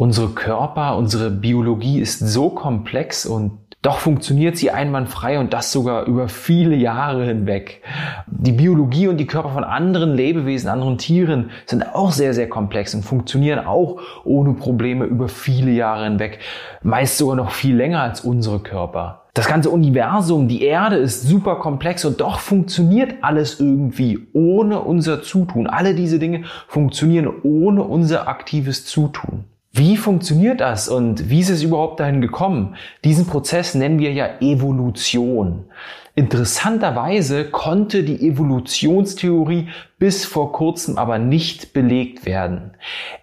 Unsere Körper, unsere Biologie ist so komplex und doch funktioniert sie einwandfrei und das sogar über viele Jahre hinweg. Die Biologie und die Körper von anderen Lebewesen, anderen Tieren sind auch sehr, sehr komplex und funktionieren auch ohne Probleme über viele Jahre hinweg. Meist sogar noch viel länger als unsere Körper. Das ganze Universum, die Erde ist super komplex und doch funktioniert alles irgendwie ohne unser Zutun. Alle diese Dinge funktionieren ohne unser aktives Zutun. Wie funktioniert das und wie ist es überhaupt dahin gekommen? Diesen Prozess nennen wir ja Evolution. Interessanterweise konnte die Evolutionstheorie bis vor kurzem aber nicht belegt werden.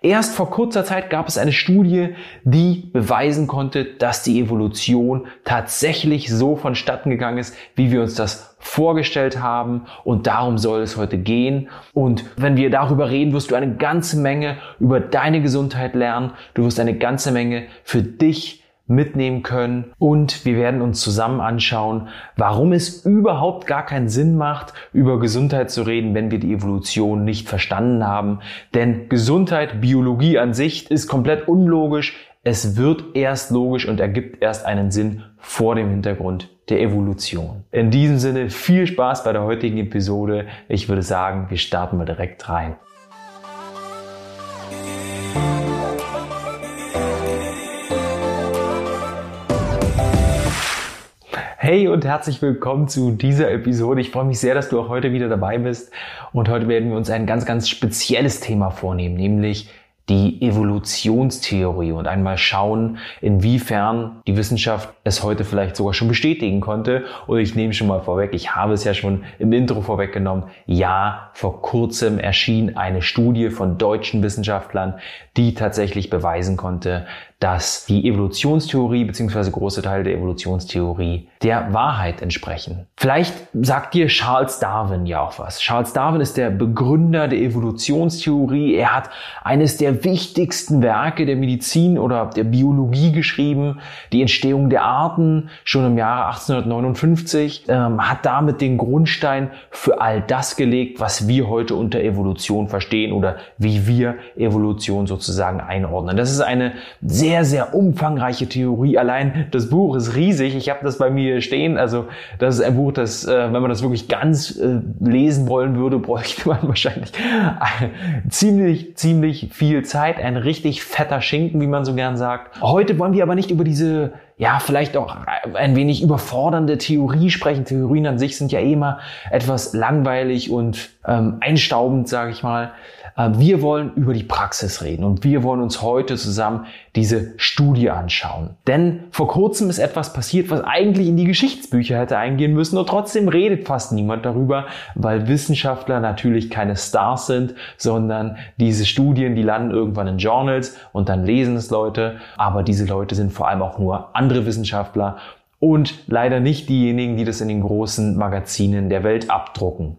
Erst vor kurzer Zeit gab es eine Studie, die beweisen konnte, dass die Evolution tatsächlich so vonstatten gegangen ist, wie wir uns das vorgestellt haben. Und darum soll es heute gehen. Und wenn wir darüber reden, wirst du eine ganze Menge über deine Gesundheit lernen. Du wirst eine ganze Menge für dich mitnehmen können und wir werden uns zusammen anschauen, warum es überhaupt gar keinen Sinn macht, über Gesundheit zu reden, wenn wir die Evolution nicht verstanden haben. Denn Gesundheit, Biologie an sich ist komplett unlogisch. Es wird erst logisch und ergibt erst einen Sinn vor dem Hintergrund der Evolution. In diesem Sinne viel Spaß bei der heutigen Episode. Ich würde sagen, wir starten mal direkt rein. Hey und herzlich willkommen zu dieser Episode. Ich freue mich sehr, dass du auch heute wieder dabei bist. Und heute werden wir uns ein ganz, ganz spezielles Thema vornehmen, nämlich die Evolutionstheorie und einmal schauen, inwiefern die Wissenschaft es heute vielleicht sogar schon bestätigen konnte. Und ich nehme schon mal vorweg, ich habe es ja schon im Intro vorweggenommen. Ja, vor kurzem erschien eine Studie von deutschen Wissenschaftlern, die tatsächlich beweisen konnte, dass die Evolutionstheorie bzw. große Teile der Evolutionstheorie der Wahrheit entsprechen. Vielleicht sagt dir Charles Darwin ja auch was. Charles Darwin ist der Begründer der Evolutionstheorie. Er hat eines der wichtigsten Werke der Medizin oder der Biologie geschrieben, die Entstehung der Arten schon im Jahre 1859, ähm, hat damit den Grundstein für all das gelegt, was wir heute unter Evolution verstehen oder wie wir Evolution sozusagen einordnen. Das ist eine sehr sehr, sehr umfangreiche Theorie. Allein das Buch ist riesig. Ich habe das bei mir stehen. Also das ist ein Buch, das, äh, wenn man das wirklich ganz äh, lesen wollen würde, bräuchte man wahrscheinlich ziemlich, ziemlich viel Zeit. Ein richtig fetter Schinken, wie man so gern sagt. Heute wollen wir aber nicht über diese ja, vielleicht auch ein wenig überfordernde Theorie sprechen. Theorien an sich sind ja eh immer etwas langweilig und ähm, einstaubend, sage ich mal. Äh, wir wollen über die Praxis reden und wir wollen uns heute zusammen diese Studie anschauen. Denn vor kurzem ist etwas passiert, was eigentlich in die Geschichtsbücher hätte eingehen müssen und trotzdem redet fast niemand darüber, weil Wissenschaftler natürlich keine Stars sind, sondern diese Studien, die landen irgendwann in Journals und dann lesen es Leute, aber diese Leute sind vor allem auch nur andere Wissenschaftler und leider nicht diejenigen, die das in den großen Magazinen der Welt abdrucken.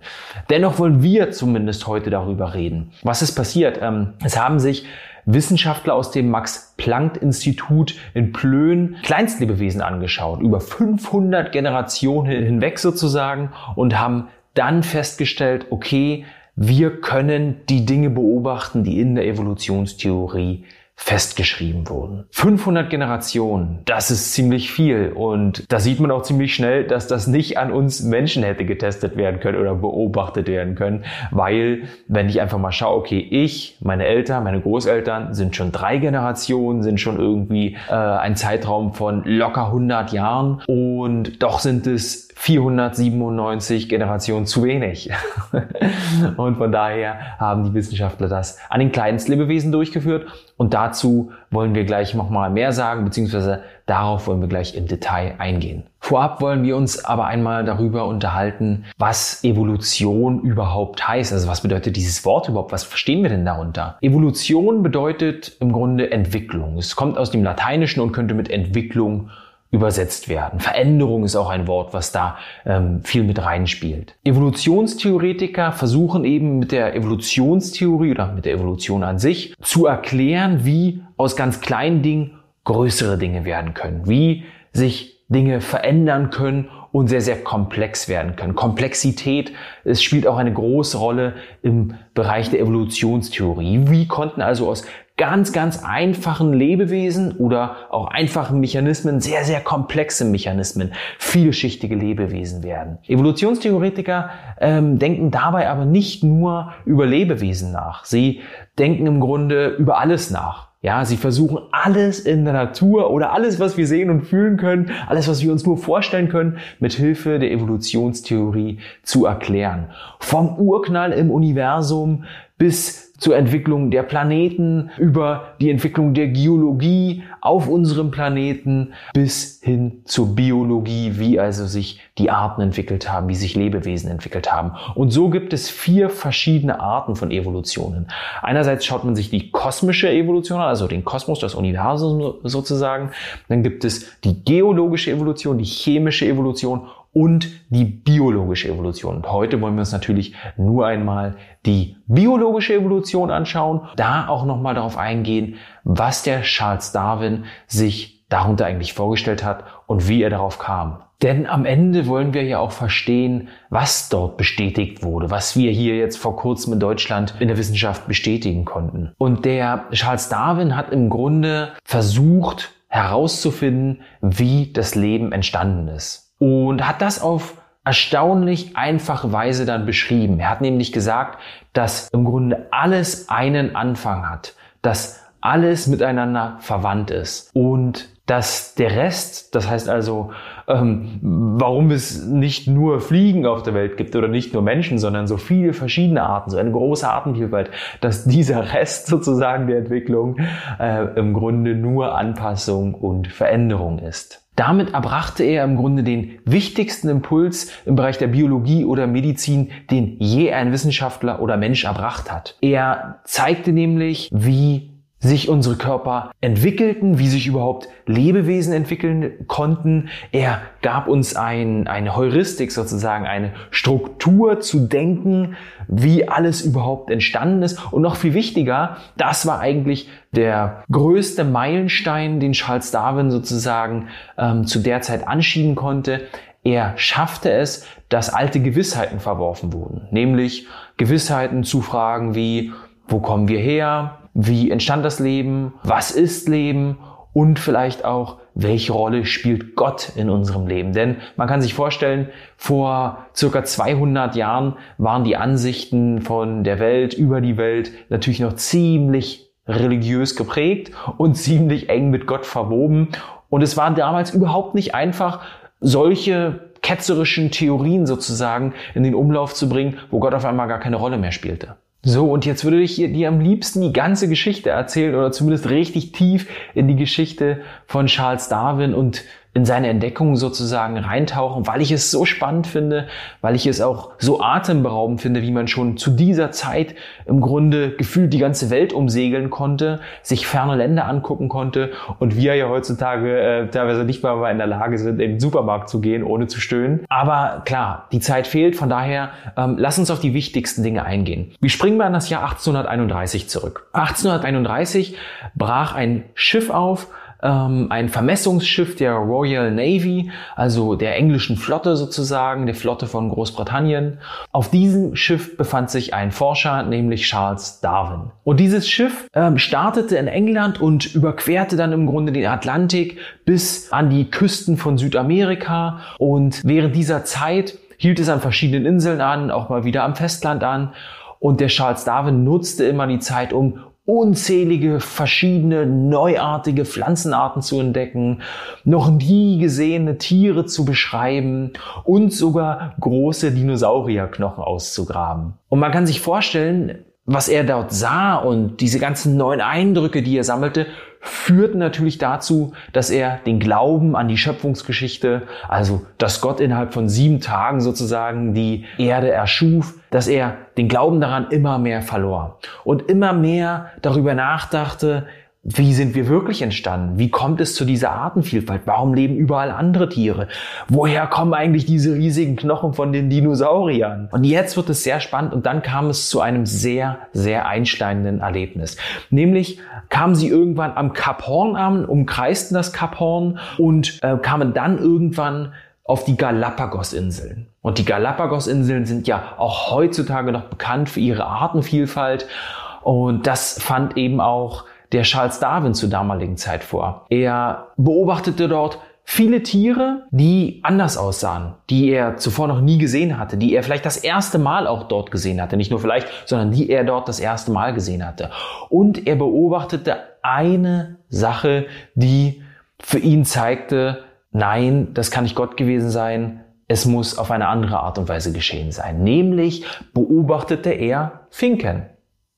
Dennoch wollen wir zumindest heute darüber reden. Was ist passiert? Ähm, es haben sich Wissenschaftler aus dem Max-Planck-Institut in Plön Kleinstlebewesen angeschaut, über 500 Generationen hinweg sozusagen, und haben dann festgestellt, okay, wir können die Dinge beobachten, die in der Evolutionstheorie festgeschrieben wurden. 500 Generationen, das ist ziemlich viel und da sieht man auch ziemlich schnell, dass das nicht an uns Menschen hätte getestet werden können oder beobachtet werden können, weil wenn ich einfach mal schaue, okay, ich, meine Eltern, meine Großeltern sind schon drei Generationen, sind schon irgendwie äh, ein Zeitraum von locker 100 Jahren und doch sind es 497 Generationen zu wenig. und von daher haben die Wissenschaftler das an den Kleinstlebewesen durchgeführt. Und dazu wollen wir gleich nochmal mehr sagen, beziehungsweise darauf wollen wir gleich im Detail eingehen. Vorab wollen wir uns aber einmal darüber unterhalten, was Evolution überhaupt heißt. Also was bedeutet dieses Wort überhaupt? Was verstehen wir denn darunter? Evolution bedeutet im Grunde Entwicklung. Es kommt aus dem Lateinischen und könnte mit Entwicklung übersetzt werden. Veränderung ist auch ein Wort, was da ähm, viel mit reinspielt. Evolutionstheoretiker versuchen eben mit der Evolutionstheorie oder mit der Evolution an sich zu erklären, wie aus ganz kleinen Dingen größere Dinge werden können, wie sich Dinge verändern können und sehr, sehr komplex werden können. Komplexität, es spielt auch eine große Rolle im Bereich der Evolutionstheorie. Wie konnten also aus ganz, ganz einfachen Lebewesen oder auch einfachen Mechanismen sehr, sehr komplexe Mechanismen, vielschichtige Lebewesen werden. Evolutionstheoretiker ähm, denken dabei aber nicht nur über Lebewesen nach. Sie denken im Grunde über alles nach. Ja, sie versuchen alles in der Natur oder alles, was wir sehen und fühlen können, alles, was wir uns nur vorstellen können, mit Hilfe der Evolutionstheorie zu erklären. Vom Urknall im Universum bis zur Entwicklung der Planeten, über die Entwicklung der Geologie auf unserem Planeten bis hin zur Biologie, wie also sich die Arten entwickelt haben, wie sich Lebewesen entwickelt haben. Und so gibt es vier verschiedene Arten von Evolutionen. Einerseits schaut man sich die kosmische Evolution an, also den Kosmos, das Universum sozusagen. Dann gibt es die geologische Evolution, die chemische Evolution und die biologische Evolution. Und heute wollen wir uns natürlich nur einmal die biologische Evolution anschauen, da auch nochmal darauf eingehen, was der Charles Darwin sich darunter eigentlich vorgestellt hat und wie er darauf kam. Denn am Ende wollen wir ja auch verstehen, was dort bestätigt wurde, was wir hier jetzt vor kurzem in Deutschland in der Wissenschaft bestätigen konnten. Und der Charles Darwin hat im Grunde versucht herauszufinden, wie das Leben entstanden ist und hat das auf erstaunlich einfache Weise dann beschrieben. Er hat nämlich gesagt, dass im Grunde alles einen Anfang hat, dass alles miteinander verwandt ist und dass der Rest, das heißt also, ähm, warum es nicht nur Fliegen auf der Welt gibt oder nicht nur Menschen, sondern so viele verschiedene Arten, so eine große Artenvielfalt, dass dieser Rest sozusagen der Entwicklung äh, im Grunde nur Anpassung und Veränderung ist. Damit erbrachte er im Grunde den wichtigsten Impuls im Bereich der Biologie oder Medizin, den je ein Wissenschaftler oder Mensch erbracht hat. Er zeigte nämlich, wie sich unsere Körper entwickelten, wie sich überhaupt Lebewesen entwickeln konnten. Er gab uns ein, eine Heuristik sozusagen, eine Struktur zu denken, wie alles überhaupt entstanden ist. Und noch viel wichtiger, das war eigentlich der größte Meilenstein, den Charles Darwin sozusagen ähm, zu der Zeit anschieben konnte. Er schaffte es, dass alte Gewissheiten verworfen wurden, nämlich Gewissheiten zu Fragen wie, wo kommen wir her? Wie entstand das Leben? Was ist Leben? Und vielleicht auch, welche Rolle spielt Gott in unserem Leben? Denn man kann sich vorstellen, vor circa 200 Jahren waren die Ansichten von der Welt über die Welt natürlich noch ziemlich religiös geprägt und ziemlich eng mit Gott verwoben. Und es war damals überhaupt nicht einfach, solche ketzerischen Theorien sozusagen in den Umlauf zu bringen, wo Gott auf einmal gar keine Rolle mehr spielte. So, und jetzt würde ich dir am liebsten die ganze Geschichte erzählen oder zumindest richtig tief in die Geschichte von Charles Darwin und in seine Entdeckungen sozusagen reintauchen, weil ich es so spannend finde, weil ich es auch so atemberaubend finde, wie man schon zu dieser Zeit im Grunde gefühlt die ganze Welt umsegeln konnte, sich ferne Länder angucken konnte und wir ja heutzutage äh, teilweise nicht mal in der Lage sind, in den Supermarkt zu gehen, ohne zu stöhnen. Aber klar, die Zeit fehlt, von daher ähm, lass uns auf die wichtigsten Dinge eingehen. Wir springen mal an das Jahr 1831 zurück. 1831 brach ein Schiff auf, ähm, ein Vermessungsschiff der Royal Navy, also der englischen Flotte sozusagen, der Flotte von Großbritannien. Auf diesem Schiff befand sich ein Forscher, nämlich Charles Darwin. Und dieses Schiff ähm, startete in England und überquerte dann im Grunde den Atlantik bis an die Küsten von Südamerika. Und während dieser Zeit hielt es an verschiedenen Inseln an, auch mal wieder am Festland an. Und der Charles Darwin nutzte immer die Zeit, um unzählige verschiedene neuartige Pflanzenarten zu entdecken, noch nie gesehene Tiere zu beschreiben und sogar große Dinosaurierknochen auszugraben. Und man kann sich vorstellen, was er dort sah und diese ganzen neuen Eindrücke, die er sammelte, führten natürlich dazu, dass er den Glauben an die Schöpfungsgeschichte, also dass Gott innerhalb von sieben Tagen sozusagen die Erde erschuf, dass er den Glauben daran immer mehr verlor und immer mehr darüber nachdachte, wie sind wir wirklich entstanden? Wie kommt es zu dieser Artenvielfalt? Warum leben überall andere Tiere? Woher kommen eigentlich diese riesigen Knochen von den Dinosauriern? Und jetzt wird es sehr spannend und dann kam es zu einem sehr, sehr einschneidenden Erlebnis. Nämlich kamen sie irgendwann am Kap Horn an, umkreisten das Kap Horn und äh, kamen dann irgendwann auf die Galapagos-Inseln. Und die Galapagos-Inseln sind ja auch heutzutage noch bekannt für ihre Artenvielfalt. Und das fand eben auch der Charles Darwin zur damaligen Zeit vor. Er beobachtete dort viele Tiere, die anders aussahen, die er zuvor noch nie gesehen hatte, die er vielleicht das erste Mal auch dort gesehen hatte. Nicht nur vielleicht, sondern die er dort das erste Mal gesehen hatte. Und er beobachtete eine Sache, die für ihn zeigte, nein, das kann nicht Gott gewesen sein, es muss auf eine andere Art und Weise geschehen sein. Nämlich beobachtete er Finken.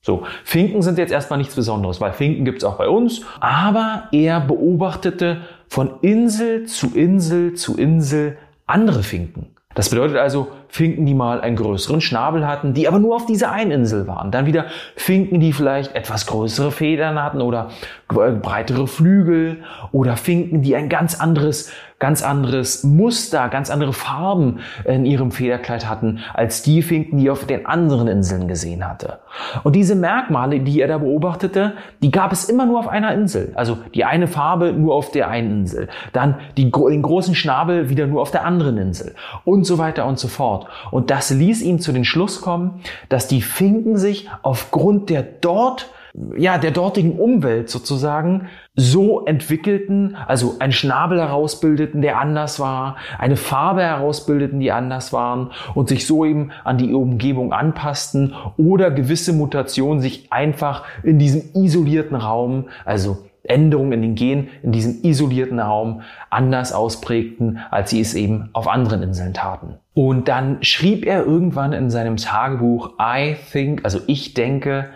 So, Finken sind jetzt erstmal nichts Besonderes, weil Finken gibt's auch bei uns, aber er beobachtete von Insel zu Insel zu Insel andere Finken. Das bedeutet also Finken, die mal einen größeren Schnabel hatten, die aber nur auf dieser einen Insel waren. Dann wieder Finken, die vielleicht etwas größere Federn hatten oder breitere Flügel oder Finken, die ein ganz anderes ganz anderes Muster, ganz andere Farben in ihrem Federkleid hatten, als die Finken, die er auf den anderen Inseln gesehen hatte. Und diese Merkmale, die er da beobachtete, die gab es immer nur auf einer Insel. Also die eine Farbe nur auf der einen Insel. Dann die, den großen Schnabel wieder nur auf der anderen Insel. Und so weiter und so fort. Und das ließ ihn zu den Schluss kommen, dass die Finken sich aufgrund der dort ja, der dortigen Umwelt sozusagen so entwickelten, also einen Schnabel herausbildeten, der anders war, eine Farbe herausbildeten, die anders waren und sich so eben an die Umgebung anpassten oder gewisse Mutationen sich einfach in diesem isolierten Raum, also Änderungen in den Genen in diesem isolierten Raum anders ausprägten, als sie es eben auf anderen Inseln taten. Und dann schrieb er irgendwann in seinem Tagebuch, I think, also ich denke,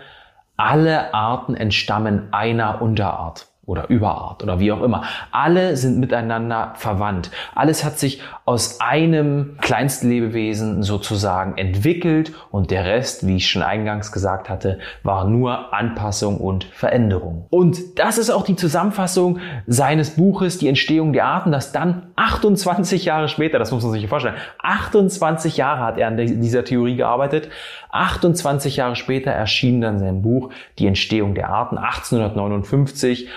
alle Arten entstammen einer Unterart oder Überart oder wie auch immer. Alle sind miteinander verwandt. Alles hat sich aus einem Kleinstlebewesen sozusagen entwickelt und der Rest, wie ich schon eingangs gesagt hatte, war nur Anpassung und Veränderung. Und das ist auch die Zusammenfassung seines Buches Die Entstehung der Arten, das dann 28 Jahre später, das muss man sich vorstellen, 28 Jahre hat er an dieser Theorie gearbeitet, 28 Jahre später erschien dann sein Buch Die Entstehung der Arten 1859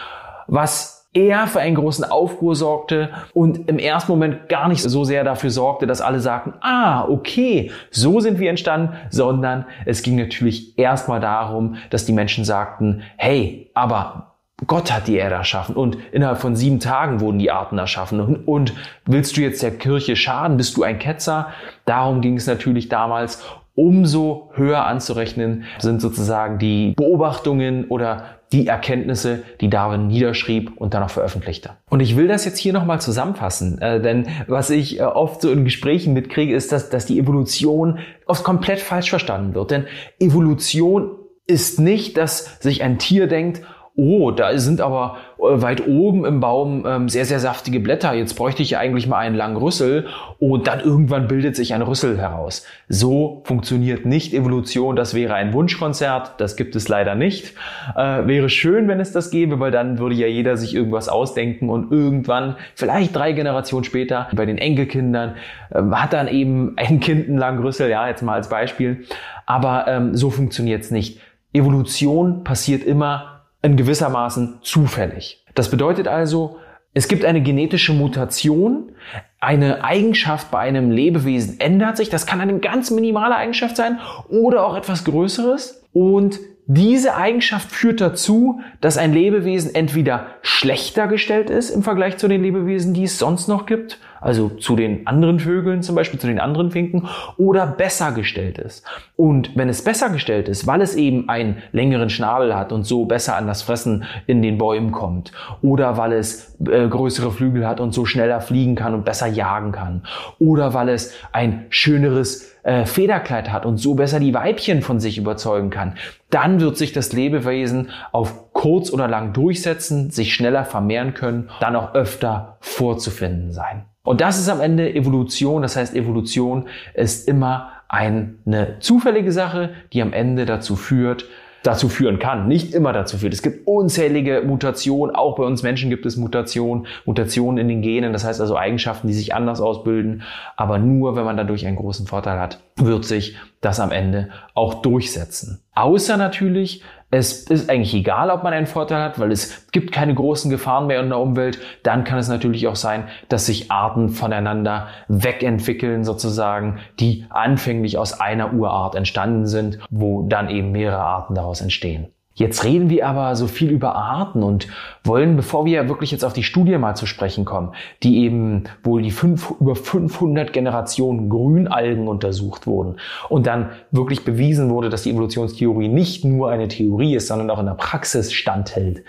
was eher für einen großen Aufruhr sorgte und im ersten Moment gar nicht so sehr dafür sorgte, dass alle sagten, ah, okay, so sind wir entstanden, sondern es ging natürlich erstmal darum, dass die Menschen sagten, hey, aber Gott hat die Erde erschaffen und innerhalb von sieben Tagen wurden die Arten erschaffen. Und, und, willst du jetzt der Kirche schaden? Bist du ein Ketzer? Darum ging es natürlich damals. Umso höher anzurechnen sind sozusagen die Beobachtungen oder die Erkenntnisse, die Darwin niederschrieb und dann auch veröffentlichte. Und ich will das jetzt hier nochmal zusammenfassen, äh, denn was ich äh, oft so in Gesprächen mitkriege, ist, dass, dass die Evolution oft komplett falsch verstanden wird. Denn Evolution ist nicht, dass sich ein Tier denkt, oh, da sind aber äh, weit oben im Baum ähm, sehr, sehr saftige Blätter. Jetzt bräuchte ich ja eigentlich mal einen langen Rüssel und dann irgendwann bildet sich ein Rüssel heraus. So funktioniert nicht Evolution. Das wäre ein Wunschkonzert. Das gibt es leider nicht. Äh, wäre schön, wenn es das gäbe, weil dann würde ja jeder sich irgendwas ausdenken und irgendwann, vielleicht drei Generationen später, bei den Enkelkindern, äh, hat dann eben ein Kind einen langen Rüssel. Ja, jetzt mal als Beispiel. Aber ähm, so funktioniert es nicht. Evolution passiert immer in gewissermaßen zufällig. Das bedeutet also, es gibt eine genetische Mutation, eine Eigenschaft bei einem Lebewesen ändert sich, das kann eine ganz minimale Eigenschaft sein oder auch etwas Größeres und diese Eigenschaft führt dazu, dass ein Lebewesen entweder schlechter gestellt ist im Vergleich zu den Lebewesen, die es sonst noch gibt, also zu den anderen Vögeln zum Beispiel, zu den anderen Finken, oder besser gestellt ist. Und wenn es besser gestellt ist, weil es eben einen längeren Schnabel hat und so besser an das Fressen in den Bäumen kommt, oder weil es äh, größere Flügel hat und so schneller fliegen kann und besser jagen kann, oder weil es ein schöneres äh, Federkleid hat und so besser die Weibchen von sich überzeugen kann, dann wird sich das Lebewesen auf kurz oder lang durchsetzen, sich schneller vermehren können, dann auch öfter vorzufinden sein. Und das ist am Ende Evolution. Das heißt, Evolution ist immer eine zufällige Sache, die am Ende dazu führt, dazu führen kann, nicht immer dazu führt. Es gibt unzählige Mutationen, auch bei uns Menschen gibt es Mutationen, Mutationen in den Genen, das heißt also Eigenschaften, die sich anders ausbilden, aber nur wenn man dadurch einen großen Vorteil hat, wird sich das am Ende auch durchsetzen. Außer natürlich, es ist eigentlich egal, ob man einen Vorteil hat, weil es gibt keine großen Gefahren mehr in der Umwelt. Dann kann es natürlich auch sein, dass sich Arten voneinander wegentwickeln sozusagen, die anfänglich aus einer Urart entstanden sind, wo dann eben mehrere Arten daraus entstehen. Jetzt reden wir aber so viel über Arten und wollen, bevor wir wirklich jetzt auf die Studie mal zu sprechen kommen, die eben wohl die fünf, über 500 Generationen Grünalgen untersucht wurden und dann wirklich bewiesen wurde, dass die Evolutionstheorie nicht nur eine Theorie ist, sondern auch in der Praxis standhält.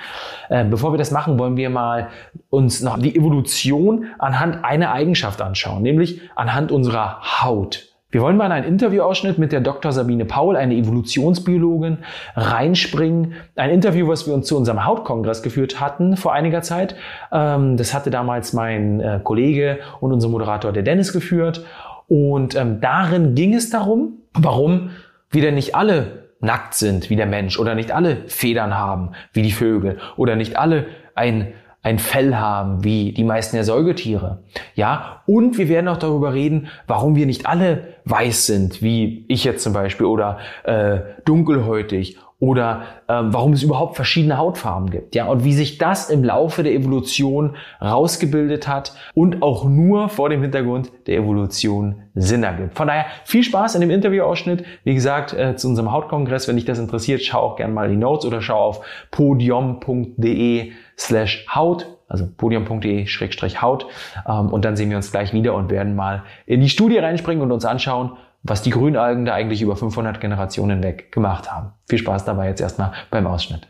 Äh, bevor wir das machen, wollen wir mal uns noch die Evolution anhand einer Eigenschaft anschauen, nämlich anhand unserer Haut. Wir wollen mal in einen Interviewausschnitt mit der Dr. Sabine Paul, eine Evolutionsbiologin, reinspringen. Ein Interview, was wir uns zu unserem Hautkongress geführt hatten vor einiger Zeit. Ähm, das hatte damals mein äh, Kollege und unser Moderator, der Dennis, geführt. Und ähm, darin ging es darum, warum wir denn nicht alle nackt sind wie der Mensch oder nicht alle Federn haben wie die Vögel oder nicht alle ein ein Fell haben, wie die meisten der Säugetiere. Ja, und wir werden auch darüber reden, warum wir nicht alle weiß sind, wie ich jetzt zum Beispiel, oder äh, dunkelhäutig oder ähm, warum es überhaupt verschiedene Hautfarben gibt. Ja, und wie sich das im Laufe der Evolution rausgebildet hat und auch nur vor dem Hintergrund der Evolution Sinn ergibt. Von daher viel Spaß in dem Interviewausschnitt. Wie gesagt, äh, zu unserem Hautkongress, wenn dich das interessiert, schau auch gerne mal die Notes oder schau auf podium.de slash Haut, also podium.de-haut. Ähm, und dann sehen wir uns gleich wieder und werden mal in die Studie reinspringen und uns anschauen, was die Grünalgen da eigentlich über 500 Generationen weg gemacht haben. Viel Spaß dabei jetzt erstmal beim Ausschnitt.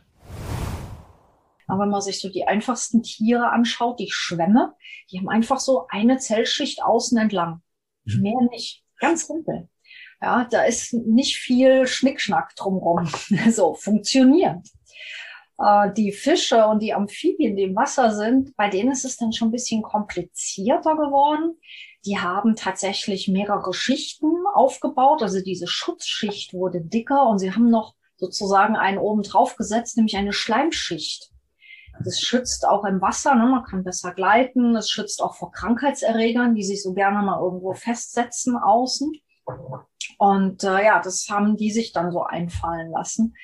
Aber wenn man sich so die einfachsten Tiere anschaut, die Schwämme, die haben einfach so eine Zellschicht außen entlang. Mhm. Mehr nicht. Ganz simpel. Ja, da ist nicht viel Schnickschnack drumrum. so, funktioniert. Äh, die Fische und die Amphibien, die im Wasser sind, bei denen ist es dann schon ein bisschen komplizierter geworden. Die haben tatsächlich mehrere Schichten aufgebaut. Also diese Schutzschicht wurde dicker und sie haben noch sozusagen einen oben drauf gesetzt, nämlich eine Schleimschicht. Das schützt auch im Wasser, ne? man kann besser gleiten. Es schützt auch vor Krankheitserregern, die sich so gerne mal irgendwo festsetzen außen. Und äh, ja, das haben die sich dann so einfallen lassen.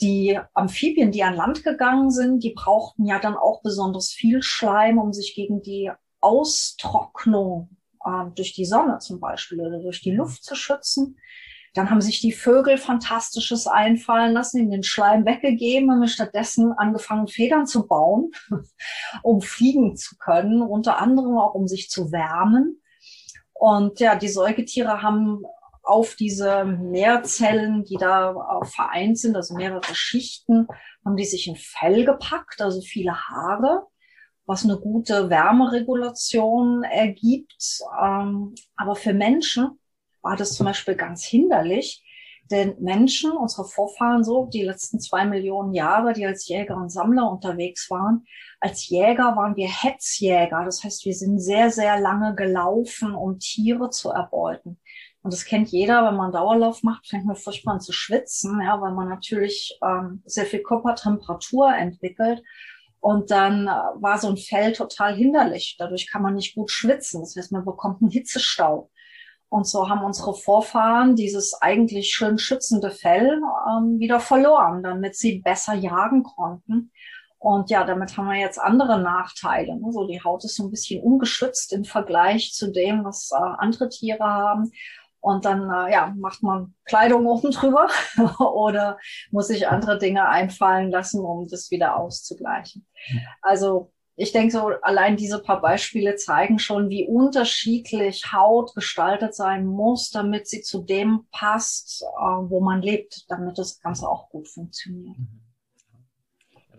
Die Amphibien, die an Land gegangen sind, die brauchten ja dann auch besonders viel Schleim, um sich gegen die Austrocknung äh, durch die Sonne zum Beispiel oder durch die Luft zu schützen. Dann haben sich die Vögel Fantastisches einfallen lassen, in den Schleim weggegeben, haben stattdessen angefangen, Federn zu bauen, um fliegen zu können, unter anderem auch um sich zu wärmen. Und ja, die Säugetiere haben auf diese Mehrzellen, die da vereint sind, also mehrere Schichten, haben die sich ein Fell gepackt, also viele Haare, was eine gute Wärmeregulation ergibt. Ähm, aber für Menschen war das zum Beispiel ganz hinderlich, denn Menschen, unsere Vorfahren so, die letzten zwei Millionen Jahre, die als Jäger und Sammler unterwegs waren, als Jäger waren wir Hetzjäger. Das heißt, wir sind sehr, sehr lange gelaufen, um Tiere zu erbeuten. Und das kennt jeder, wenn man Dauerlauf macht, fängt man furchtbar an zu schwitzen, ja, weil man natürlich ähm, sehr viel Körpertemperatur entwickelt. Und dann äh, war so ein Fell total hinderlich. Dadurch kann man nicht gut schwitzen. Das heißt, man bekommt einen Hitzestau. Und so haben unsere Vorfahren dieses eigentlich schön schützende Fell ähm, wieder verloren, damit sie besser jagen konnten. Und ja, damit haben wir jetzt andere Nachteile. Ne? So die Haut ist so ein bisschen ungeschützt im Vergleich zu dem, was äh, andere Tiere haben. Und dann äh, ja, macht man Kleidung oben drüber oder muss sich andere Dinge einfallen lassen, um das wieder auszugleichen. Also ich denke so, allein diese paar Beispiele zeigen schon, wie unterschiedlich Haut gestaltet sein muss, damit sie zu dem passt, äh, wo man lebt, damit das Ganze auch gut funktioniert. Mhm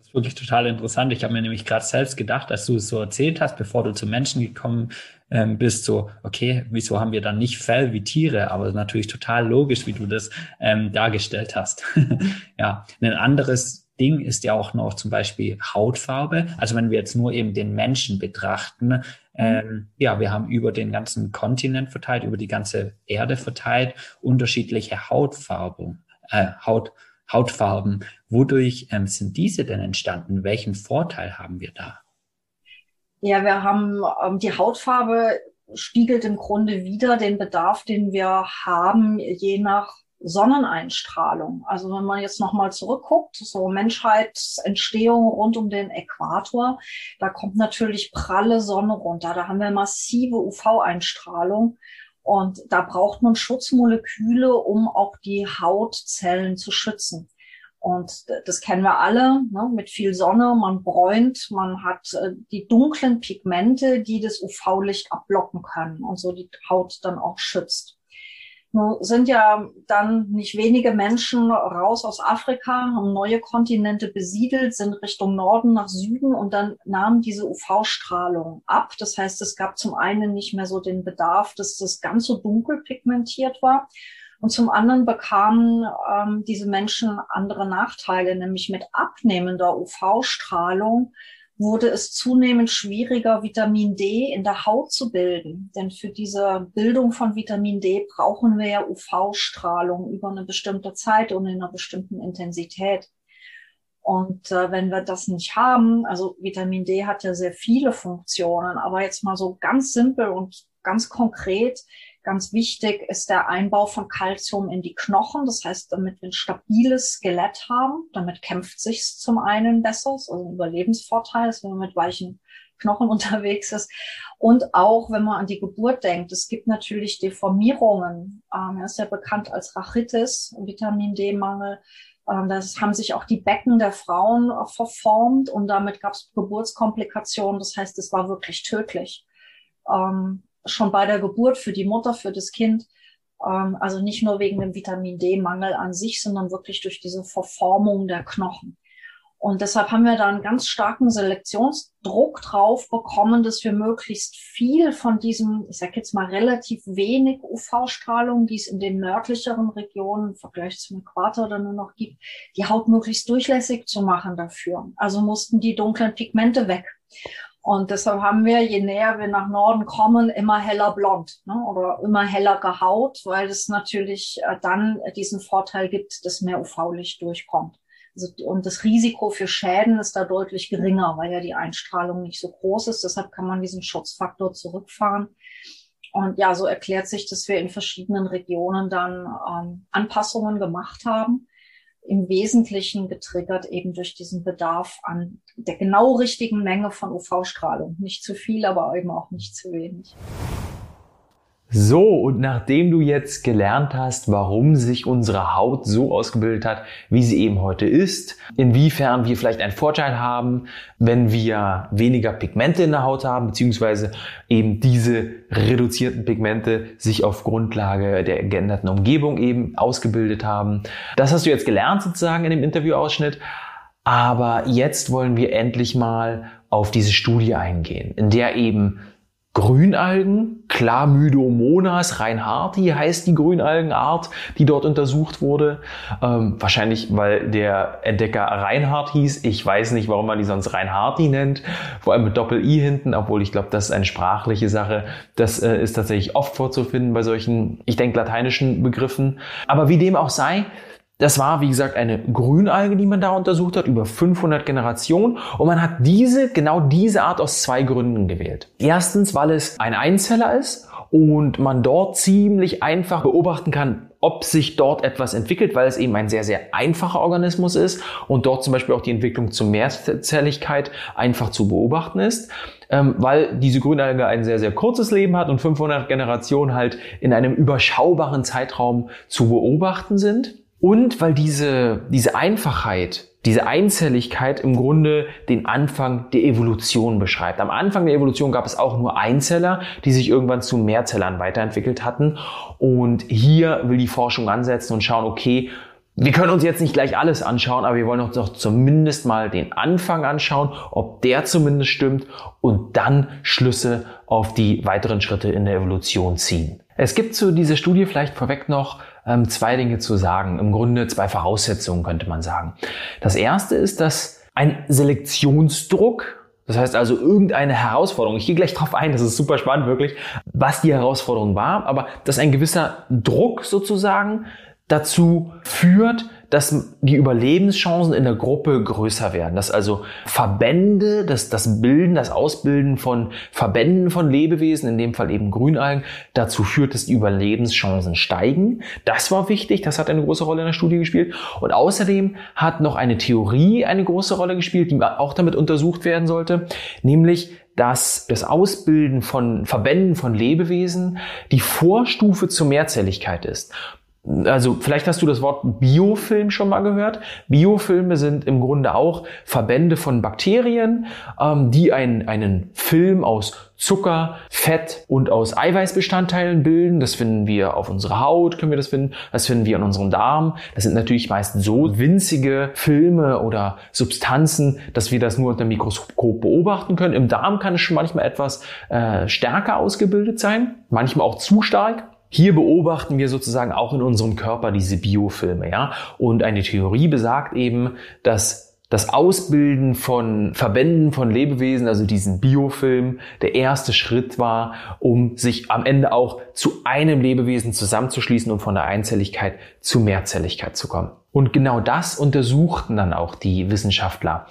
ist wirklich total interessant. Ich habe mir nämlich gerade selbst gedacht, als du es so erzählt hast, bevor du zu Menschen gekommen ähm, bist, so, okay, wieso haben wir dann nicht Fell wie Tiere? Aber natürlich total logisch, wie du das ähm, dargestellt hast. ja, ein anderes Ding ist ja auch noch zum Beispiel Hautfarbe. Also wenn wir jetzt nur eben den Menschen betrachten, ähm, ja, wir haben über den ganzen Kontinent verteilt, über die ganze Erde verteilt, unterschiedliche Hautfarben, äh, Haut, Hautfarben. Wodurch ähm, sind diese denn entstanden? Welchen Vorteil haben wir da? Ja, wir haben ähm, die Hautfarbe spiegelt im Grunde wieder den Bedarf, den wir haben, je nach Sonneneinstrahlung. Also wenn man jetzt nochmal zurückguckt, so Menschheitsentstehung rund um den Äquator, da kommt natürlich pralle Sonne runter. Da haben wir massive UV-Einstrahlung. Und da braucht man Schutzmoleküle, um auch die Hautzellen zu schützen. Und das kennen wir alle, ne? mit viel Sonne, man bräunt, man hat äh, die dunklen Pigmente, die das UV-Licht abblocken können und so die Haut dann auch schützt. Nun sind ja dann nicht wenige Menschen raus aus Afrika, haben neue Kontinente besiedelt, sind Richtung Norden nach Süden und dann nahm diese UV-Strahlung ab. Das heißt, es gab zum einen nicht mehr so den Bedarf, dass das ganz so dunkel pigmentiert war. Und zum anderen bekamen ähm, diese Menschen andere Nachteile, nämlich mit abnehmender UV-Strahlung wurde es zunehmend schwieriger, Vitamin D in der Haut zu bilden. Denn für diese Bildung von Vitamin D brauchen wir ja UV-Strahlung über eine bestimmte Zeit und in einer bestimmten Intensität. Und äh, wenn wir das nicht haben, also Vitamin D hat ja sehr viele Funktionen, aber jetzt mal so ganz simpel und ganz konkret, Ganz wichtig ist der Einbau von Kalzium in die Knochen. Das heißt, damit wir ein stabiles Skelett haben, damit kämpft sich's zum einen besser, also ein Überlebensvorteil, wenn man mit weichen Knochen unterwegs ist. Und auch, wenn man an die Geburt denkt, es gibt natürlich Deformierungen. Ähm, er ist ja bekannt als Rachitis, Vitamin D-Mangel. Ähm, das haben sich auch die Becken der Frauen äh, verformt und damit gab es Geburtskomplikationen. Das heißt, es war wirklich tödlich. Ähm, schon bei der Geburt für die Mutter, für das Kind. Ähm, also nicht nur wegen dem Vitamin D-Mangel an sich, sondern wirklich durch diese Verformung der Knochen. Und deshalb haben wir da einen ganz starken Selektionsdruck drauf bekommen, dass wir möglichst viel von diesem, ich sage jetzt mal relativ wenig UV-Strahlung, die es in den nördlicheren Regionen im Vergleich zum Äquator dann nur noch gibt, die Haut möglichst durchlässig zu machen dafür. Also mussten die dunklen Pigmente weg. Und deshalb haben wir, je näher wir nach Norden kommen, immer heller blond ne? oder immer heller gehaut, weil es natürlich äh, dann diesen Vorteil gibt, dass mehr UV-Licht durchkommt. Also, und das Risiko für Schäden ist da deutlich geringer, weil ja die Einstrahlung nicht so groß ist. Deshalb kann man diesen Schutzfaktor zurückfahren. Und ja, so erklärt sich, dass wir in verschiedenen Regionen dann ähm, Anpassungen gemacht haben im Wesentlichen getriggert eben durch diesen Bedarf an der genau richtigen Menge von UV-Strahlung. Nicht zu viel, aber eben auch nicht zu wenig. So, und nachdem du jetzt gelernt hast, warum sich unsere Haut so ausgebildet hat, wie sie eben heute ist, inwiefern wir vielleicht einen Vorteil haben, wenn wir weniger Pigmente in der Haut haben, beziehungsweise eben diese reduzierten Pigmente sich auf Grundlage der geänderten Umgebung eben ausgebildet haben. Das hast du jetzt gelernt sozusagen in dem Interviewausschnitt. Aber jetzt wollen wir endlich mal auf diese Studie eingehen, in der eben Grünalgen, Chlamydomonas reinhardti heißt die Grünalgenart, die dort untersucht wurde. Ähm, wahrscheinlich, weil der Entdecker Reinhardt hieß. Ich weiß nicht, warum man die sonst Reinhardti nennt. Vor allem mit Doppel-I hinten, obwohl ich glaube, das ist eine sprachliche Sache. Das äh, ist tatsächlich oft vorzufinden bei solchen, ich denke, lateinischen Begriffen. Aber wie dem auch sei, das war, wie gesagt, eine Grünalge, die man da untersucht hat, über 500 Generationen. Und man hat diese, genau diese Art aus zwei Gründen gewählt. Erstens, weil es ein Einzeller ist und man dort ziemlich einfach beobachten kann, ob sich dort etwas entwickelt, weil es eben ein sehr, sehr einfacher Organismus ist und dort zum Beispiel auch die Entwicklung zur Mehrzelligkeit einfach zu beobachten ist, ähm, weil diese Grünalge ein sehr, sehr kurzes Leben hat und 500 Generationen halt in einem überschaubaren Zeitraum zu beobachten sind. Und weil diese, diese Einfachheit, diese Einzelligkeit im Grunde den Anfang der Evolution beschreibt. Am Anfang der Evolution gab es auch nur Einzeller, die sich irgendwann zu Mehrzellern weiterentwickelt hatten. Und hier will die Forschung ansetzen und schauen, okay, wir können uns jetzt nicht gleich alles anschauen, aber wir wollen uns doch zumindest mal den Anfang anschauen, ob der zumindest stimmt und dann Schlüsse auf die weiteren Schritte in der Evolution ziehen. Es gibt zu dieser Studie vielleicht vorweg noch ähm, zwei Dinge zu sagen. Im Grunde zwei Voraussetzungen könnte man sagen. Das erste ist, dass ein Selektionsdruck das heißt also irgendeine Herausforderung. Ich gehe gleich drauf ein, das ist super spannend wirklich, was die Herausforderung war, aber dass ein gewisser Druck sozusagen dazu führt, dass die Überlebenschancen in der Gruppe größer werden. Dass also Verbände, dass das Bilden, das Ausbilden von Verbänden von Lebewesen, in dem Fall eben Grünalgen, dazu führt, dass die Überlebenschancen steigen. Das war wichtig, das hat eine große Rolle in der Studie gespielt. Und außerdem hat noch eine Theorie eine große Rolle gespielt, die auch damit untersucht werden sollte, nämlich dass das Ausbilden von Verbänden von Lebewesen die Vorstufe zur Mehrzelligkeit ist. Also vielleicht hast du das Wort Biofilm schon mal gehört. Biofilme sind im Grunde auch Verbände von Bakterien, ähm, die ein, einen Film aus Zucker, Fett und aus Eiweißbestandteilen bilden. Das finden wir auf unserer Haut, können wir das finden. Das finden wir in unserem Darm. Das sind natürlich meist so winzige Filme oder Substanzen, dass wir das nur unter dem Mikroskop beobachten können. Im Darm kann es schon manchmal etwas äh, stärker ausgebildet sein, manchmal auch zu stark. Hier beobachten wir sozusagen auch in unserem Körper diese Biofilme, ja. Und eine Theorie besagt eben, dass das Ausbilden von Verbänden von Lebewesen, also diesen Biofilm, der erste Schritt war, um sich am Ende auch zu einem Lebewesen zusammenzuschließen und von der Einzelligkeit zu Mehrzelligkeit zu kommen. Und genau das untersuchten dann auch die Wissenschaftler.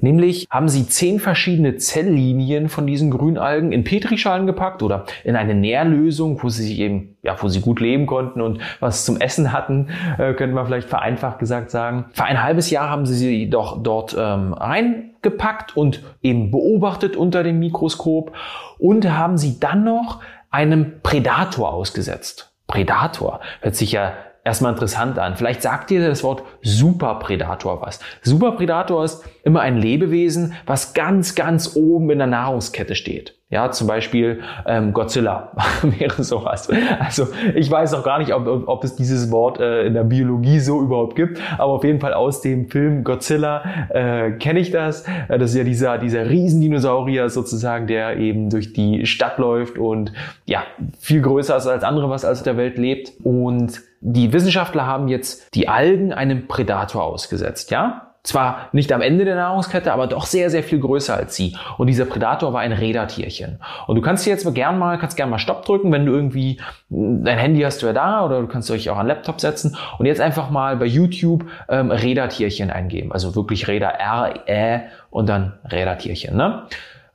Nämlich haben sie zehn verschiedene Zelllinien von diesen Grünalgen in Petrischalen gepackt oder in eine Nährlösung, wo sie sich eben, ja, wo sie gut leben konnten und was zum Essen hatten, äh, könnte man vielleicht vereinfacht gesagt sagen. Für ein halbes Jahr haben sie sie doch dort ähm, reingepackt und eben beobachtet unter dem Mikroskop und haben sie dann noch einem Predator ausgesetzt. Predator hört sich ja erstmal interessant an. Vielleicht sagt dir das Wort Superpredator was. Superpredator ist immer ein Lebewesen, was ganz, ganz oben in der Nahrungskette steht. Ja, zum Beispiel ähm, Godzilla wäre sowas. Also ich weiß auch gar nicht, ob, ob es dieses Wort äh, in der Biologie so überhaupt gibt, aber auf jeden Fall aus dem Film Godzilla äh, kenne ich das. Äh, das ist ja dieser, dieser Riesendinosaurier sozusagen, der eben durch die Stadt läuft und ja, viel größer ist als andere, was auf der Welt lebt. Und die Wissenschaftler haben jetzt die Algen einem Predator ausgesetzt, ja? zwar nicht am Ende der Nahrungskette, aber doch sehr, sehr viel größer als sie. Und dieser Predator war ein Rädertierchen. Und du kannst dir jetzt gern mal, kannst gern mal Stopp drücken, wenn du irgendwie, dein Handy hast du ja da oder du kannst euch auch an Laptop setzen und jetzt einfach mal bei YouTube ähm, Rädertierchen eingeben. Also wirklich Räder R, Ä und dann Rädertierchen, ne?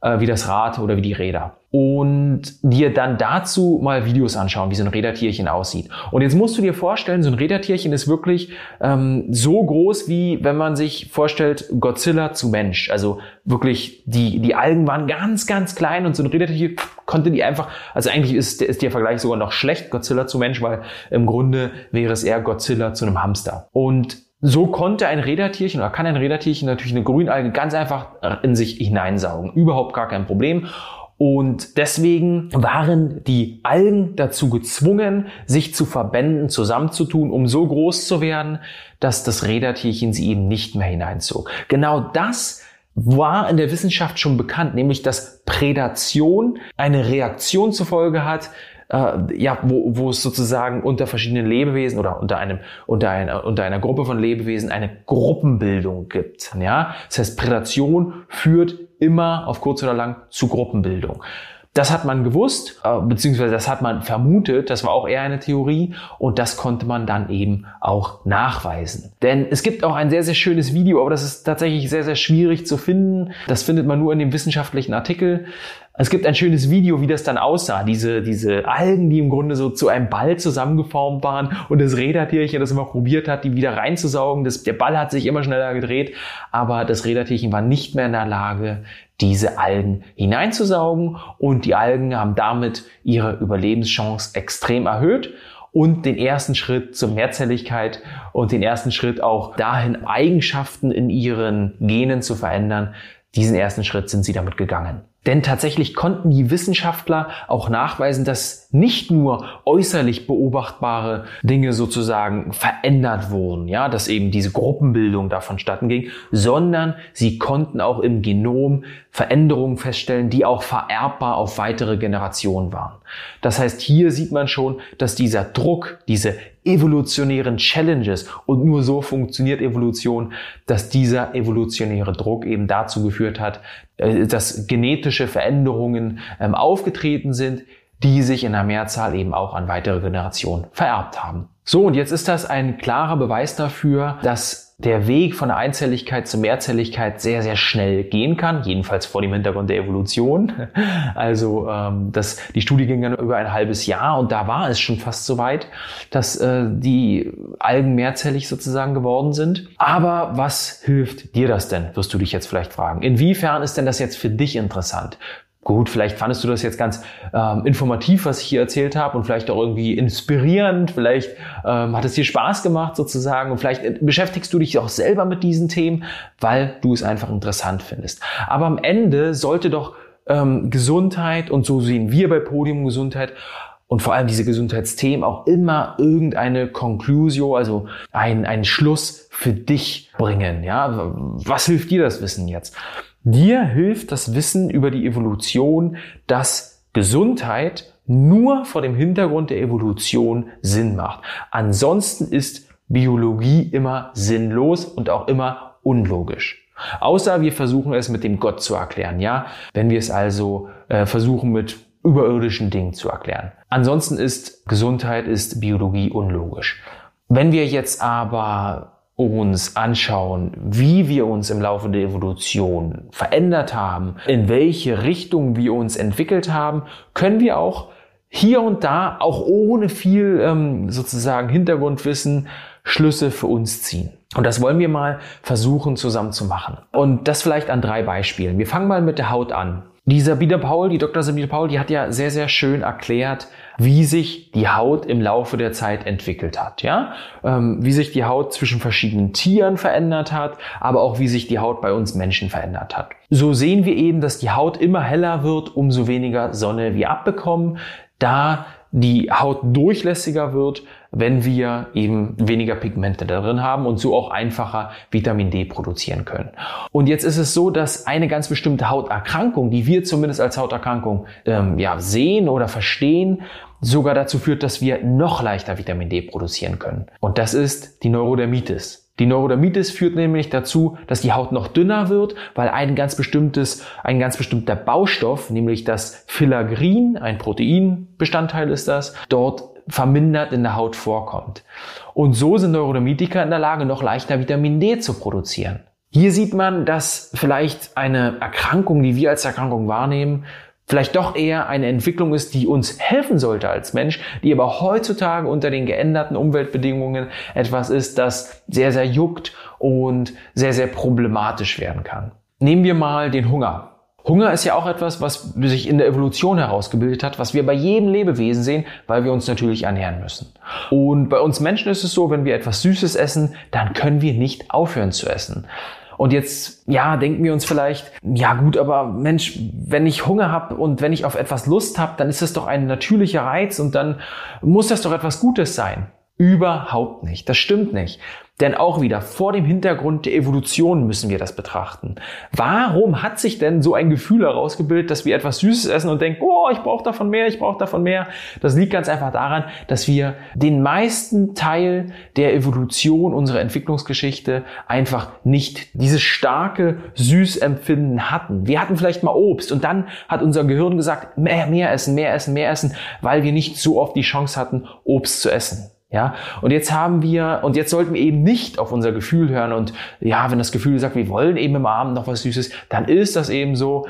Äh, wie das Rad oder wie die Räder und dir dann dazu mal Videos anschauen, wie so ein Rädertierchen aussieht. Und jetzt musst du dir vorstellen, so ein Rädertierchen ist wirklich ähm, so groß, wie wenn man sich vorstellt, Godzilla zu Mensch. Also wirklich, die, die Algen waren ganz, ganz klein und so ein Rädertierchen konnte die einfach, also eigentlich ist, ist der Vergleich sogar noch schlecht, Godzilla zu Mensch, weil im Grunde wäre es eher Godzilla zu einem Hamster. Und so konnte ein Rädertierchen oder kann ein Rädertierchen natürlich eine Grünalge ganz einfach in sich hineinsaugen. Überhaupt gar kein Problem. Und deswegen waren die Algen dazu gezwungen, sich zu Verbänden zusammenzutun, um so groß zu werden, dass das Rädertierchen sie eben nicht mehr hineinzog. Genau das war in der Wissenschaft schon bekannt, nämlich dass Prädation eine Reaktion zur Folge hat, äh, ja, wo, wo es sozusagen unter verschiedenen Lebewesen oder unter einem unter einer unter einer Gruppe von Lebewesen eine Gruppenbildung gibt. Ja, das heißt Prädation führt immer auf kurz oder lang zu Gruppenbildung. Das hat man gewusst, äh, beziehungsweise das hat man vermutet, das war auch eher eine Theorie und das konnte man dann eben auch nachweisen. Denn es gibt auch ein sehr, sehr schönes Video, aber das ist tatsächlich sehr, sehr schwierig zu finden. Das findet man nur in dem wissenschaftlichen Artikel. Es gibt ein schönes Video, wie das dann aussah. Diese, diese Algen, die im Grunde so zu einem Ball zusammengeformt waren und das Rädertierchen, das immer probiert hat, die wieder reinzusaugen. Das, der Ball hat sich immer schneller gedreht, aber das Rädertierchen war nicht mehr in der Lage, diese Algen hineinzusaugen und die Algen haben damit ihre Überlebenschance extrem erhöht und den ersten Schritt zur Mehrzelligkeit und den ersten Schritt auch dahin, Eigenschaften in ihren Genen zu verändern. Diesen ersten Schritt sind sie damit gegangen. Denn tatsächlich konnten die Wissenschaftler auch nachweisen, dass nicht nur äußerlich beobachtbare Dinge sozusagen verändert wurden, ja, dass eben diese Gruppenbildung davon statten ging, sondern sie konnten auch im Genom Veränderungen feststellen, die auch vererbbar auf weitere Generationen waren. Das heißt, hier sieht man schon, dass dieser Druck, diese evolutionären Challenges und nur so funktioniert Evolution, dass dieser evolutionäre Druck eben dazu geführt hat, dass genetische Veränderungen ähm, aufgetreten sind, die sich in der Mehrzahl eben auch an weitere Generationen vererbt haben. So, und jetzt ist das ein klarer Beweis dafür, dass der Weg von der Einzelligkeit zur Mehrzelligkeit sehr, sehr schnell gehen kann, jedenfalls vor dem Hintergrund der Evolution. Also ähm, das, die Studie ging dann über ein halbes Jahr und da war es schon fast so weit, dass äh, die Algen mehrzellig sozusagen geworden sind. Aber was hilft dir das denn, wirst du dich jetzt vielleicht fragen. Inwiefern ist denn das jetzt für dich interessant? Gut, vielleicht fandest du das jetzt ganz ähm, informativ, was ich hier erzählt habe und vielleicht auch irgendwie inspirierend. Vielleicht ähm, hat es dir Spaß gemacht sozusagen und vielleicht äh, beschäftigst du dich auch selber mit diesen Themen, weil du es einfach interessant findest. Aber am Ende sollte doch ähm, Gesundheit und so sehen wir bei Podium Gesundheit und vor allem diese Gesundheitsthemen auch immer irgendeine Conclusio, also ein, ein Schluss für dich bringen. Ja, was hilft dir das Wissen jetzt? Dir hilft das Wissen über die Evolution, dass Gesundheit nur vor dem Hintergrund der Evolution Sinn macht. Ansonsten ist Biologie immer sinnlos und auch immer unlogisch. Außer wir versuchen es mit dem Gott zu erklären, ja? Wenn wir es also äh, versuchen mit überirdischen Dingen zu erklären. Ansonsten ist Gesundheit, ist Biologie unlogisch. Wenn wir jetzt aber uns anschauen, wie wir uns im Laufe der Evolution verändert haben, in welche Richtung wir uns entwickelt haben, können wir auch hier und da, auch ohne viel ähm, sozusagen Hintergrundwissen, Schlüsse für uns ziehen. Und das wollen wir mal versuchen zusammen zu machen. Und das vielleicht an drei Beispielen. Wir fangen mal mit der Haut an. Die Sabine Paul, die Dr. Sabine Paul, die hat ja sehr, sehr schön erklärt, wie sich die Haut im Laufe der Zeit entwickelt hat, ja, ähm, wie sich die Haut zwischen verschiedenen Tieren verändert hat, aber auch wie sich die Haut bei uns Menschen verändert hat. So sehen wir eben, dass die Haut immer heller wird, umso weniger Sonne wir abbekommen, da die Haut durchlässiger wird, wenn wir eben weniger Pigmente darin haben und so auch einfacher Vitamin D produzieren können. Und jetzt ist es so, dass eine ganz bestimmte Hauterkrankung, die wir zumindest als Hauterkrankung ähm, ja, sehen oder verstehen, sogar dazu führt, dass wir noch leichter Vitamin D produzieren können. Und das ist die Neurodermitis. Die Neurodermitis führt nämlich dazu, dass die Haut noch dünner wird, weil ein ganz bestimmtes, ein ganz bestimmter Baustoff, nämlich das Filagrin, ein Proteinbestandteil ist das, dort vermindert in der Haut vorkommt. Und so sind Neurodermitiker in der Lage, noch leichter Vitamin D zu produzieren. Hier sieht man, dass vielleicht eine Erkrankung, die wir als Erkrankung wahrnehmen, vielleicht doch eher eine Entwicklung ist, die uns helfen sollte als Mensch, die aber heutzutage unter den geänderten Umweltbedingungen etwas ist, das sehr, sehr juckt und sehr, sehr problematisch werden kann. Nehmen wir mal den Hunger. Hunger ist ja auch etwas, was sich in der Evolution herausgebildet hat, was wir bei jedem Lebewesen sehen, weil wir uns natürlich ernähren müssen. Und bei uns Menschen ist es so, wenn wir etwas Süßes essen, dann können wir nicht aufhören zu essen. Und jetzt, ja, denken wir uns vielleicht, ja gut, aber Mensch, wenn ich Hunger habe und wenn ich auf etwas Lust habe, dann ist das doch ein natürlicher Reiz und dann muss das doch etwas Gutes sein. Überhaupt nicht. Das stimmt nicht. Denn auch wieder vor dem Hintergrund der Evolution müssen wir das betrachten. Warum hat sich denn so ein Gefühl herausgebildet, dass wir etwas Süßes essen und denken, oh, ich brauche davon mehr, ich brauche davon mehr? Das liegt ganz einfach daran, dass wir den meisten Teil der Evolution unserer Entwicklungsgeschichte einfach nicht dieses starke Süßempfinden hatten. Wir hatten vielleicht mal Obst und dann hat unser Gehirn gesagt, mehr, mehr essen, mehr essen, mehr essen, weil wir nicht so oft die Chance hatten, Obst zu essen. Ja, und jetzt haben wir, und jetzt sollten wir eben nicht auf unser Gefühl hören und ja, wenn das Gefühl sagt, wir wollen eben im Abend noch was Süßes, dann ist das eben so.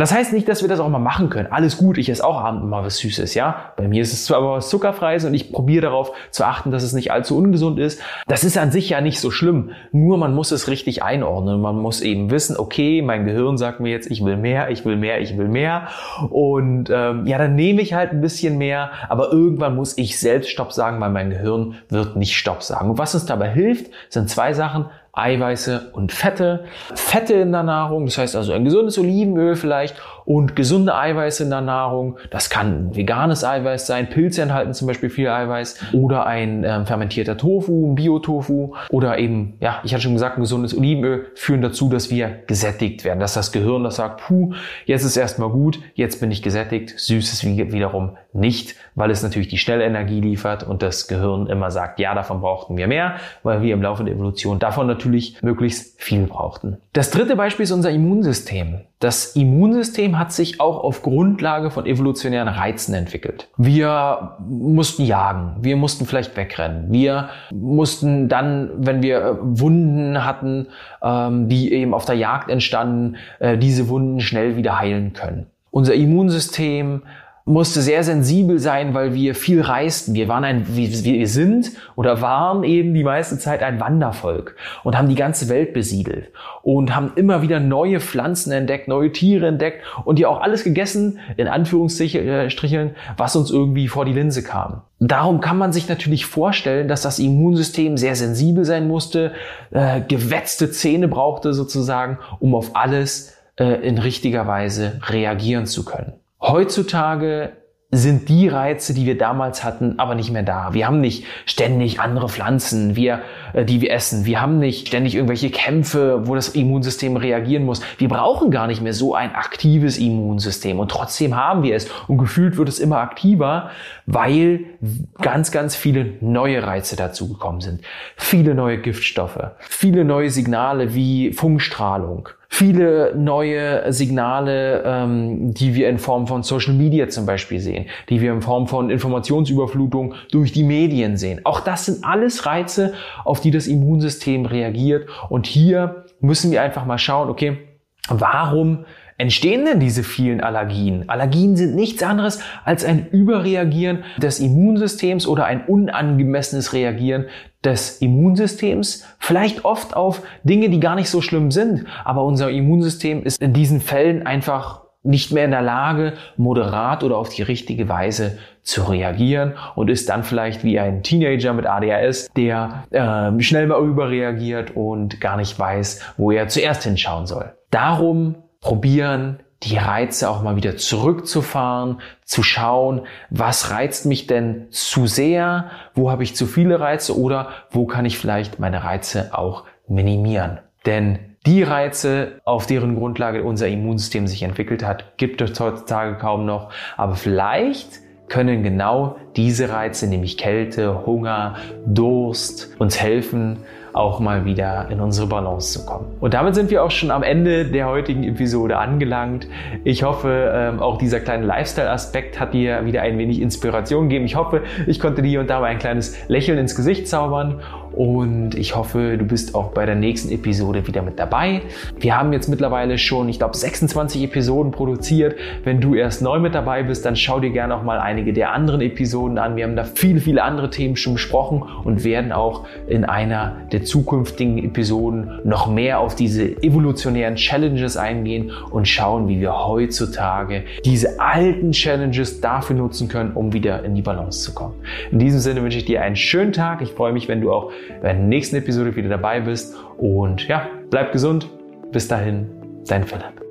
Das heißt nicht, dass wir das auch mal machen können. Alles gut, ich esse auch abends mal was Süßes, ja. Bei mir ist es zwar aber was Zuckerfreies und ich probiere darauf zu achten, dass es nicht allzu ungesund ist. Das ist an sich ja nicht so schlimm. Nur man muss es richtig einordnen. Man muss eben wissen, okay, mein Gehirn sagt mir jetzt, ich will mehr, ich will mehr, ich will mehr. Und ähm, ja, dann nehme ich halt ein bisschen mehr, aber irgendwann muss ich selbst Stopp sagen, weil mein Gehirn wird nicht Stopp sagen. Und was uns dabei hilft, sind zwei Sachen. Eiweiße und Fette. Fette in der Nahrung, das heißt also ein gesundes Olivenöl vielleicht und gesunde Eiweiße in der Nahrung. Das kann veganes Eiweiß sein, Pilze enthalten zum Beispiel viel Eiweiß oder ein ähm, fermentierter Tofu, ein Biotofu oder eben, ja, ich hatte schon gesagt, ein gesundes Olivenöl führen dazu, dass wir gesättigt werden, dass das Gehirn das sagt, puh, jetzt ist erstmal gut, jetzt bin ich gesättigt. Süßes wiederum nicht, weil es natürlich die schnelle Energie liefert und das Gehirn immer sagt, ja, davon brauchten wir mehr, weil wir im Laufe der Evolution davon natürlich möglichst viel brauchten. Das dritte Beispiel ist unser Immunsystem. Das Immunsystem hat sich auch auf Grundlage von evolutionären Reizen entwickelt. Wir mussten jagen, wir mussten vielleicht wegrennen, wir mussten dann, wenn wir äh, Wunden hatten, ähm, die eben auf der Jagd entstanden, äh, diese Wunden schnell wieder heilen können. Unser Immunsystem musste sehr sensibel sein, weil wir viel reisten. Wir waren ein, wir sind oder waren eben die meiste Zeit ein Wandervolk und haben die ganze Welt besiedelt und haben immer wieder neue Pflanzen entdeckt, neue Tiere entdeckt und die auch alles gegessen, in Anführungsstrichen, was uns irgendwie vor die Linse kam. Darum kann man sich natürlich vorstellen, dass das Immunsystem sehr sensibel sein musste, äh, gewetzte Zähne brauchte sozusagen, um auf alles äh, in richtiger Weise reagieren zu können. Heutzutage sind die Reize, die wir damals hatten, aber nicht mehr da. Wir haben nicht ständig andere Pflanzen, wir, äh, die wir essen. Wir haben nicht ständig irgendwelche Kämpfe, wo das Immunsystem reagieren muss. Wir brauchen gar nicht mehr so ein aktives Immunsystem und trotzdem haben wir es und gefühlt wird es immer aktiver, weil ganz, ganz viele neue Reize dazugekommen sind. Viele neue Giftstoffe, viele neue Signale wie Funkstrahlung, viele neue Signale, ähm, die wir in Form von Social Media zum Beispiel sehen, die wir in Form von Informationsüberflutung durch die Medien sehen. Auch das sind alles Reize, auf die das Immunsystem reagiert. Und hier müssen wir einfach mal schauen, okay, warum entstehen denn diese vielen Allergien? Allergien sind nichts anderes als ein Überreagieren des Immunsystems oder ein unangemessenes Reagieren des Immunsystems, vielleicht oft auf Dinge, die gar nicht so schlimm sind, aber unser Immunsystem ist in diesen Fällen einfach nicht mehr in der Lage, moderat oder auf die richtige Weise zu reagieren und ist dann vielleicht wie ein Teenager mit ADHS, der äh, schnell mal überreagiert und gar nicht weiß, wo er zuerst hinschauen soll. Darum probieren, die Reize auch mal wieder zurückzufahren, zu schauen, was reizt mich denn zu sehr, wo habe ich zu viele Reize oder wo kann ich vielleicht meine Reize auch minimieren. Denn die Reize, auf deren Grundlage unser Immunsystem sich entwickelt hat, gibt es heutzutage kaum noch. Aber vielleicht können genau diese Reize, nämlich Kälte, Hunger, Durst, uns helfen, auch mal wieder in unsere Balance zu kommen. Und damit sind wir auch schon am Ende der heutigen Episode angelangt. Ich hoffe, ähm, auch dieser kleine Lifestyle-Aspekt hat dir wieder ein wenig Inspiration gegeben. Ich hoffe, ich konnte dir und da mal ein kleines Lächeln ins Gesicht zaubern und ich hoffe, du bist auch bei der nächsten Episode wieder mit dabei. Wir haben jetzt mittlerweile schon, ich glaube, 26 Episoden produziert. Wenn du erst neu mit dabei bist, dann schau dir gerne auch mal einige der anderen Episoden an. Wir haben da viele, viele andere Themen schon besprochen und werden auch in einer der zukünftigen Episoden noch mehr auf diese evolutionären Challenges eingehen und schauen, wie wir heutzutage diese alten Challenges dafür nutzen können, um wieder in die Balance zu kommen. In diesem Sinne wünsche ich dir einen schönen Tag. Ich freue mich, wenn du auch bei der nächsten Episode wieder dabei bist. Und ja, bleib gesund. Bis dahin, dein Philipp.